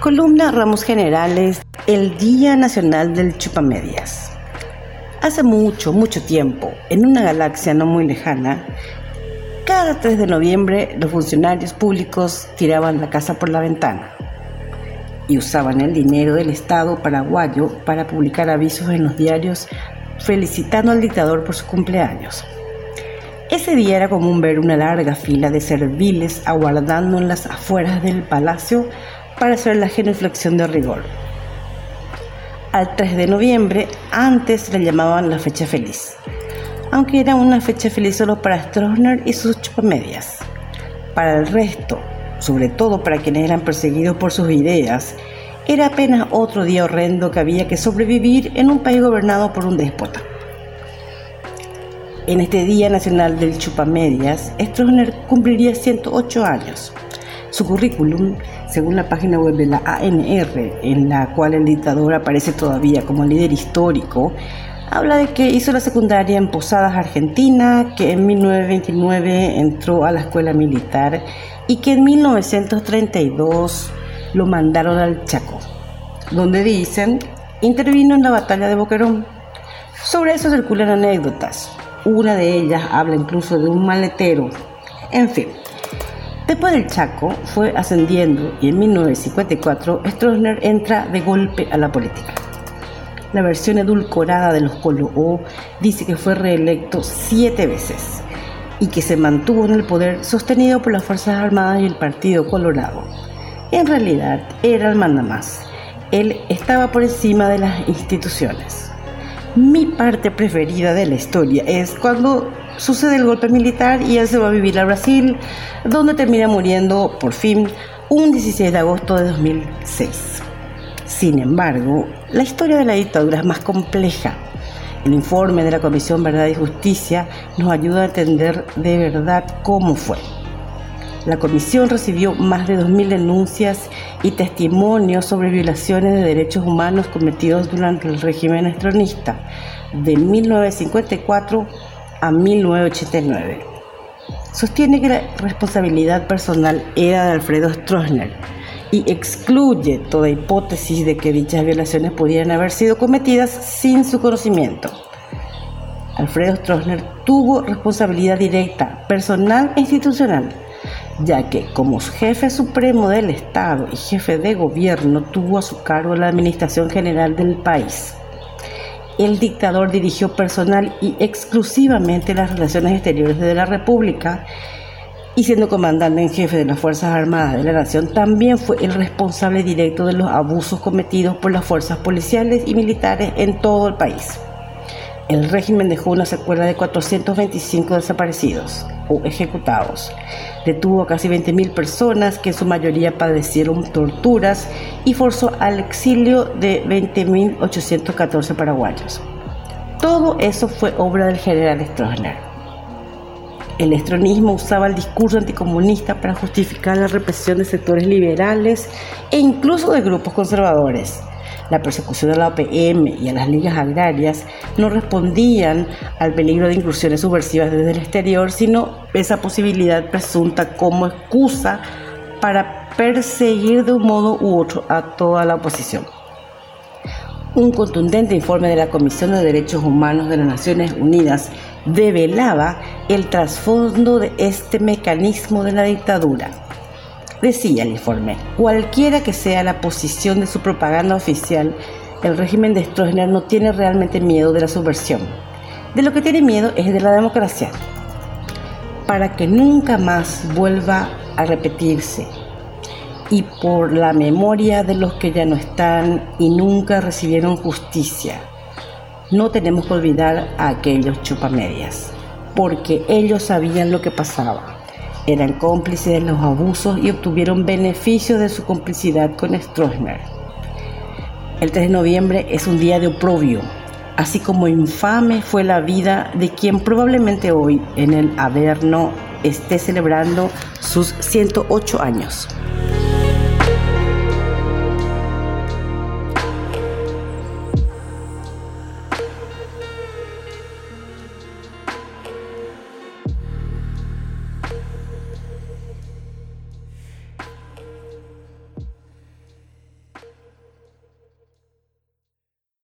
Columna Ramos Generales, el Día Nacional del Chupamedias. Hace mucho, mucho tiempo, en una galaxia no muy lejana, cada 3 de noviembre los funcionarios públicos tiraban la casa por la ventana y usaban el dinero del Estado paraguayo para publicar avisos en los diarios felicitando al dictador por su cumpleaños. Ese día era común ver una larga fila de serviles aguardando en las afueras del palacio para hacer la genuflexión de rigor. Al 3 de noviembre, antes le llamaban la fecha feliz, aunque era una fecha feliz solo para Stroessner y sus chupamedias. Para el resto, sobre todo para quienes eran perseguidos por sus ideas, era apenas otro día horrendo que había que sobrevivir en un país gobernado por un déspota. En este Día Nacional del Chupamedias, Stroessner cumpliría 108 años. Su currículum según la página web de la ANR, en la cual el dictador aparece todavía como líder histórico, habla de que hizo la secundaria en Posadas, Argentina, que en 1929 entró a la escuela militar y que en 1932 lo mandaron al Chaco, donde dicen intervino en la batalla de Boquerón. Sobre eso circulan anécdotas. Una de ellas habla incluso de un maletero. En fin, Después del Chaco fue ascendiendo y en 1954 Stroessner entra de golpe a la política. La versión edulcorada de los Colo O dice que fue reelecto siete veces y que se mantuvo en el poder sostenido por las Fuerzas Armadas y el Partido Colorado. En realidad era el mandamás. Él estaba por encima de las instituciones. Mi parte preferida de la historia es cuando sucede el golpe militar y él se va a vivir a Brasil, donde termina muriendo por fin un 16 de agosto de 2006. Sin embargo, la historia de la dictadura es más compleja. El informe de la Comisión Verdad y Justicia nos ayuda a entender de verdad cómo fue. La comisión recibió más de 2.000 denuncias y testimonios sobre violaciones de derechos humanos cometidos durante el régimen estronista de 1954 a 1989. Sostiene que la responsabilidad personal era de Alfredo Stroessner y excluye toda hipótesis de que dichas violaciones pudieran haber sido cometidas sin su conocimiento. Alfredo Stroessner tuvo responsabilidad directa, personal e institucional, ya que como jefe supremo del Estado y jefe de gobierno tuvo a su cargo la administración general del país el dictador dirigió personal y exclusivamente las relaciones exteriores de la República y siendo comandante en jefe de las Fuerzas Armadas de la Nación, también fue el responsable directo de los abusos cometidos por las fuerzas policiales y militares en todo el país. El régimen dejó una secuela de 425 desaparecidos o ejecutados. Detuvo a casi 20.000 personas que en su mayoría padecieron torturas y forzó al exilio de 20.814 paraguayos. Todo eso fue obra del general Stroessner. El estronismo usaba el discurso anticomunista para justificar la represión de sectores liberales e incluso de grupos conservadores la persecución a la OPM y a las ligas agrarias no respondían al peligro de incursiones subversivas desde el exterior, sino esa posibilidad presunta como excusa para perseguir de un modo u otro a toda la oposición. Un contundente informe de la Comisión de Derechos Humanos de las Naciones Unidas develaba el trasfondo de este mecanismo de la dictadura Decía el informe, cualquiera que sea la posición de su propaganda oficial, el régimen de Stroessner no tiene realmente miedo de la subversión. De lo que tiene miedo es de la democracia. Para que nunca más vuelva a repetirse. Y por la memoria de los que ya no están y nunca recibieron justicia. No tenemos que olvidar a aquellos chupamedias, porque ellos sabían lo que pasaba eran cómplices de los abusos y obtuvieron beneficios de su complicidad con Stroessner. El 3 de noviembre es un día de oprobio, así como infame fue la vida de quien probablemente hoy en el Averno esté celebrando sus 108 años.